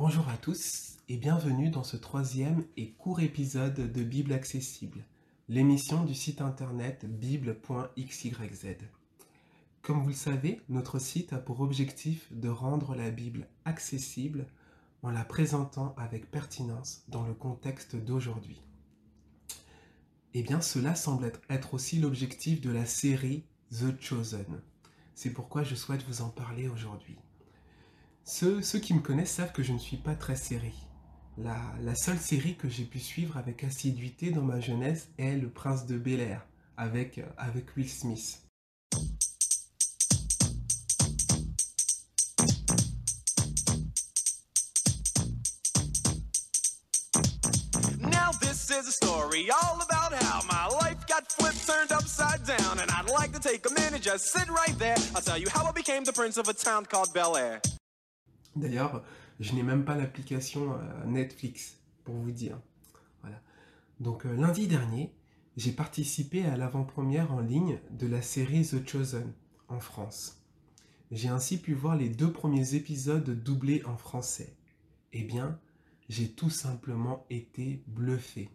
Bonjour à tous et bienvenue dans ce troisième et court épisode de Bible accessible, l'émission du site internet bible.xyz. Comme vous le savez, notre site a pour objectif de rendre la Bible accessible en la présentant avec pertinence dans le contexte d'aujourd'hui. Eh bien, cela semble être aussi l'objectif de la série The Chosen. C'est pourquoi je souhaite vous en parler aujourd'hui. Ceux, qui me connaissent savent que je ne suis pas très série. La, seule série que j'ai pu suivre avec assiduité dans ma jeunesse est Le Prince de Bel Air avec, avec Will Smith. Is a story all about how my life got flipped, turned upside down, and I'd like to take a minute, just sit right there. I'll tell you how I became the prince of a town called Bel Air. D'ailleurs, je n'ai même pas l'application euh, Netflix, pour vous dire. Donc euh, lundi dernier, j'ai participé à l'avant-première en ligne de la série The Chosen en France. J'ai ainsi pu voir les deux premiers épisodes doublés en français. Eh bien, j'ai tout simplement été bluffé.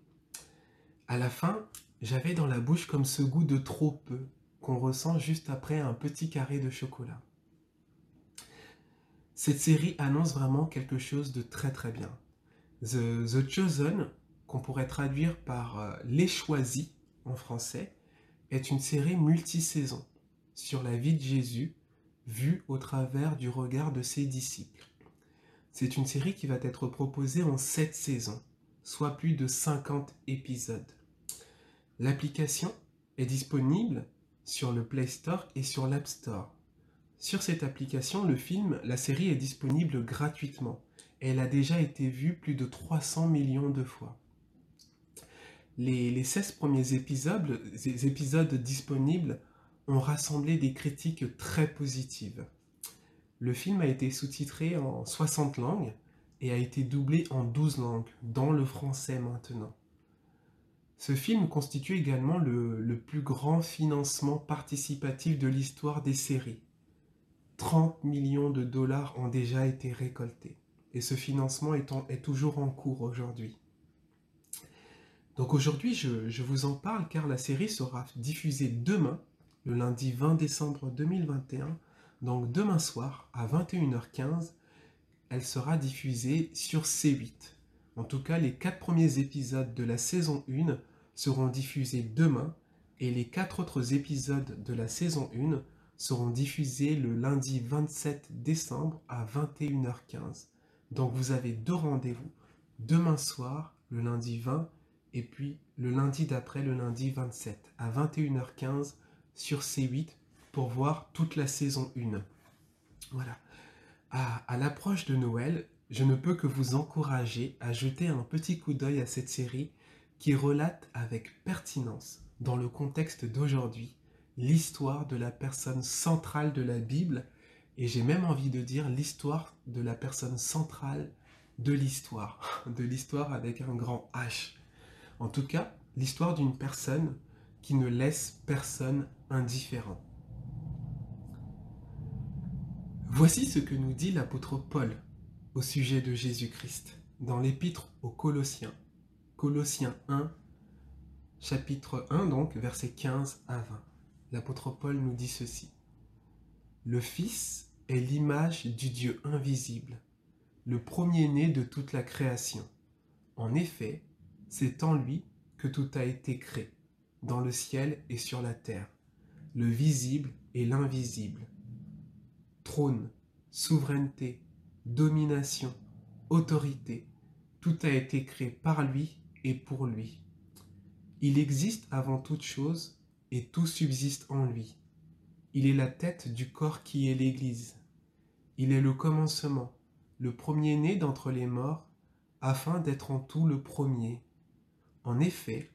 À la fin, j'avais dans la bouche comme ce goût de trop peu qu'on ressent juste après un petit carré de chocolat. Cette série annonce vraiment quelque chose de très très bien. The, Chosen, qu'on pourrait traduire par euh, Les Choisis en français, est une série multisaison sur la vie de Jésus vue au travers du regard de ses disciples. C'est une série qui va être proposée en 7 saisons, soit plus de 50 épisodes. L'application est disponible sur le Play Store et sur l'App Store. Sur cette application, le film, la série est disponible gratuitement. Elle a déjà été vue plus de 300 millions de fois. Les, 16 premiers épisodes, disponibles ont rassemblé des critiques très positives. Le film a été sous-titré en 60 langues et a été doublé en 12 langues, dans le français maintenant. Ce film constitue également le plus grand financement participatif de l'histoire des séries. 30 millions de dollars ont déjà été récoltés. Et ce financement est, toujours en cours aujourd'hui. Donc aujourd'hui, je, je, vous en parle car la série sera diffusée demain, le lundi 20 décembre 2021. Donc demain soir, à 21h15, elle sera diffusée sur C8. En tout cas, les quatre premiers épisodes de la saison 1 seront diffusés demain et les quatre autres épisodes de la saison 1 seront diffusés le lundi 27 décembre à 21h15. Donc vous avez deux rendez-vous, demain soir, le lundi 20, et puis le lundi d'après, le lundi 27, à 21h15 sur C8 pour voir toute la saison 1. Voilà. À, à l'approche de Noël, je ne peux que vous encourager à jeter un petit coup d'œil à cette série qui relate avec pertinence, dans le contexte d'aujourd'hui, l'histoire de la personne centrale de la Bible, et j'ai même envie de dire l'histoire de la personne centrale de l'histoire, de l'histoire avec un grand H. En tout cas, l'histoire d'une personne qui ne laisse personne indifférent. Voici ce que nous dit l'apôtre Paul au sujet de Jésus-Christ dans l'épître aux Colossiens. Colossiens 1, chapitre 1 donc, versets 15 à 20 l'apôtre Paul nous dit ceci. Le Fils est l'image du Dieu invisible, le premier-né de toute la création. En effet, c'est en lui que tout a été créé, dans le ciel et sur la terre, le visible et l'invisible. Trône, souveraineté, domination, autorité, tout a été créé par lui et pour lui. Il existe avant toute chose et tout subsiste en lui. Il est la tête du corps qui est l'Église. Il est le commencement, le premier-né d'entre les morts, afin d'être en tout le premier. En effet,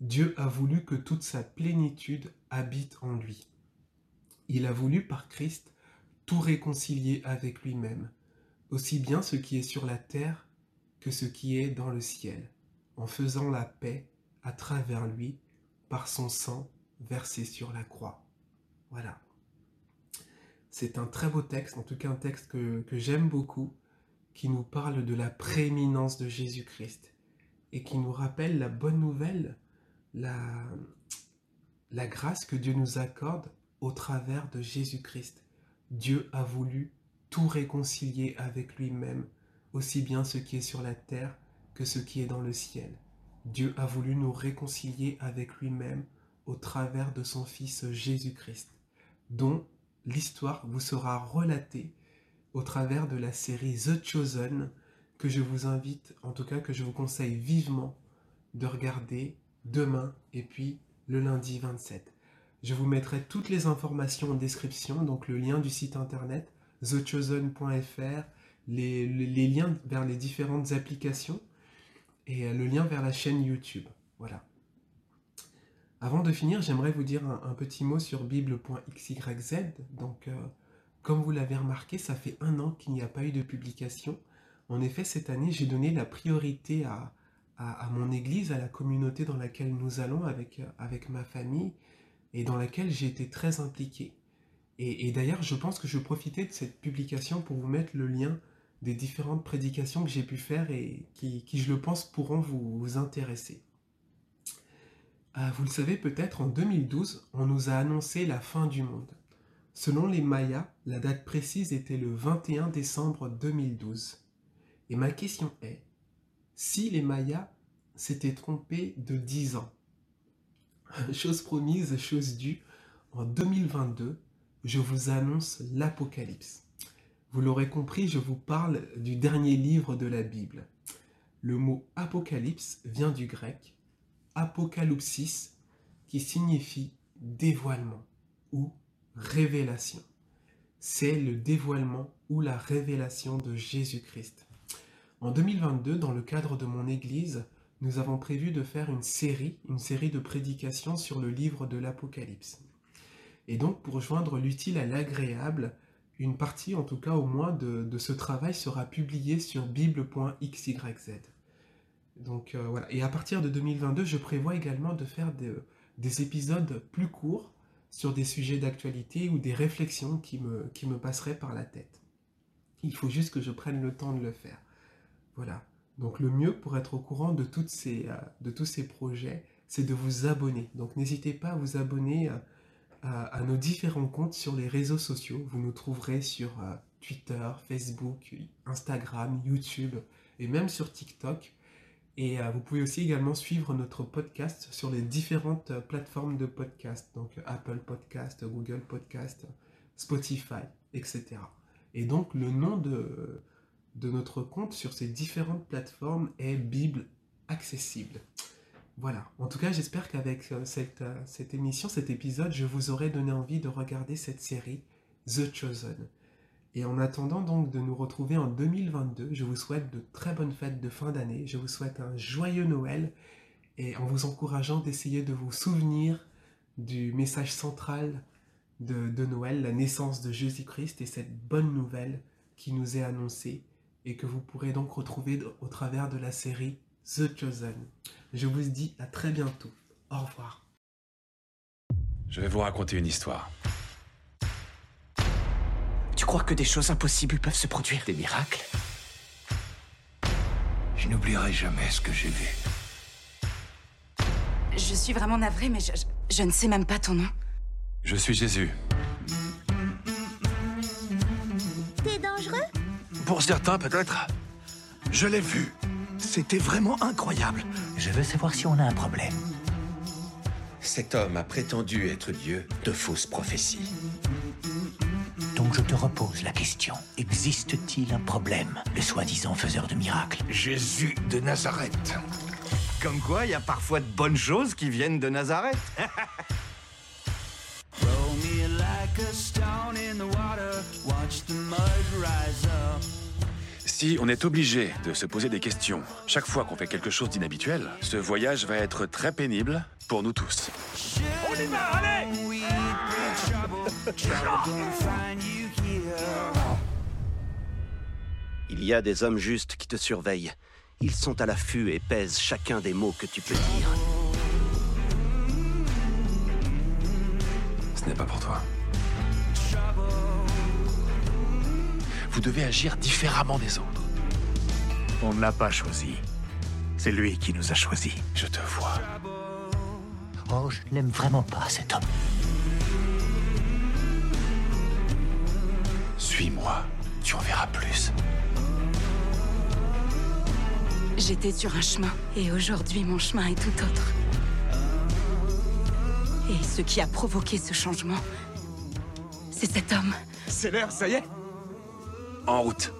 Dieu a voulu que toute sa plénitude habite en lui. Il a voulu par Christ tout réconcilier avec lui-même, aussi bien ce qui est sur la terre que ce qui est dans le ciel, en faisant la paix à travers lui par son sang versé sur la croix. Voilà. C'est un très beau texte, en tout cas un texte que, j'aime beaucoup qui nous parle de la prééminence de Jésus-Christ et qui nous rappelle la bonne nouvelle, la, la grâce que Dieu nous accorde au travers de Jésus-Christ. Dieu a voulu tout réconcilier avec lui-même, aussi bien ce qui est sur la terre que ce qui est dans le ciel. Dieu a voulu nous réconcilier avec lui-même au travers de son Fils Jésus-Christ, dont l'histoire vous sera relatée au travers de la série The Chosen, que je vous invite, en tout cas que je vous conseille vivement de regarder demain et puis le lundi 27. Je vous mettrai toutes les informations en description, donc le lien du site internet, thechosen.fr, les, liens vers les différentes applications et le lien vers la chaîne YouTube. Voilà. Avant de finir, j'aimerais vous dire un, petit mot sur bible.xyz. Donc, euh, comme vous l'avez remarqué, ça fait un an qu'il n'y a pas eu de publication. En effet, cette année, j'ai donné la priorité à, à, mon église, à la communauté dans laquelle nous allons avec, avec ma famille et dans laquelle j'ai été très impliqué. Et, d'ailleurs, je pense que je profitais de cette publication pour vous mettre le lien des différentes prédications que j'ai pu faire et qui, je le pense, pourront vous, intéresser. Ah, vous le savez peut-être, en 2012, on nous a annoncé la fin du monde. Selon les Mayas, la date précise était le 21 décembre 2012. Et ma question est, si les Mayas s'étaient trompés de 10 ans, chose promise, chose due, en 2022, je vous annonce l'Apocalypse. Vous l'aurez compris, je vous parle du dernier livre de la Bible. Le mot Apocalypse vient du grec apocalypsis, qui signifie dévoilement ou révélation. C'est le dévoilement ou la révélation de Jésus-Christ. En 2022, dans le cadre de mon Église, nous avons prévu de faire une série, une série de prédications sur le livre de l'Apocalypse. Et donc, pour joindre l'utile à l'agréable, une partie, en tout cas au moins, de, ce travail sera publiée sur bible.xyz. Donc euh, voilà. Et à partir de 2022, je prévois également de faire des épisodes plus courts sur des sujets d'actualité ou des réflexions qui me, qui me passeraient par la tête. Il faut juste que je prenne le temps de le faire. Voilà. Donc le mieux pour être au courant de, toutes ces, euh, de tous ces projets, c'est de vous abonner. Donc n'hésitez pas à vous abonner euh, à, nos différents comptes sur les réseaux sociaux. Vous nous trouverez sur Twitter, Facebook, Instagram, YouTube et même sur TikTok. Et vous pouvez aussi également suivre notre podcast sur les différentes plateformes de podcast, donc Apple Podcast, Google Podcast, Spotify, etc. Et donc le nom de, de notre compte sur ces différentes plateformes est Bible accessible. Voilà, en tout cas j'espère qu'avec euh, cette, euh, cette émission, cet épisode, je vous aurai donné envie de regarder cette série The Chosen. Et en attendant donc de nous retrouver en 2022, je vous souhaite de très bonnes fêtes de fin d'année, je vous souhaite un joyeux Noël et en vous encourageant d'essayer de vous souvenir du message central de, Noël, la naissance de Jésus-Christ et cette bonne nouvelle qui nous est annoncée et que vous pourrez donc retrouver au travers de la série The Chosen. Je vous dis à très bientôt. Au revoir. Je vais vous raconter une histoire. Crois que des choses impossibles peuvent se produire Des miracles? Je n'oublierai jamais ce que j'ai vu. Je suis vraiment navrée, mais je, je ne sais même pas ton nom. Je suis Jésus. Pour certains, peut-être. Je l'ai vu. C'était vraiment incroyable. Je veux savoir si on a un problème. Cet homme a prétendu être Dieu de fausses prophéties. Donc je te repose la question. Existe-t-il un problème, le soi-disant faiseur de miracles Jésus de Nazareth. Comme quoi, il y a parfois de bonnes choses qui viennent de Nazareth. Si on est obligé de se poser des questions chaque fois qu'on fait quelque chose d'inhabituel, ce voyage va être très pénible pour nous tous. On y va, allez Il y a des hommes justes qui te surveillent. Ils sont à l'affût et pèsent chacun des mots que tu peux dire. Ce n'est pas pour toi. Vous devez agir différemment des autres. On ne l'a pas choisi. C'est lui qui nous a choisis. Je te vois. Oh, je n'aime vraiment pas cet homme. Tu en verras plus. J'étais sur un chemin, et aujourd'hui mon chemin est tout autre. Et ce qui a provoqué ce changement, c'est cet homme. C'est l'heure, ça y est En route.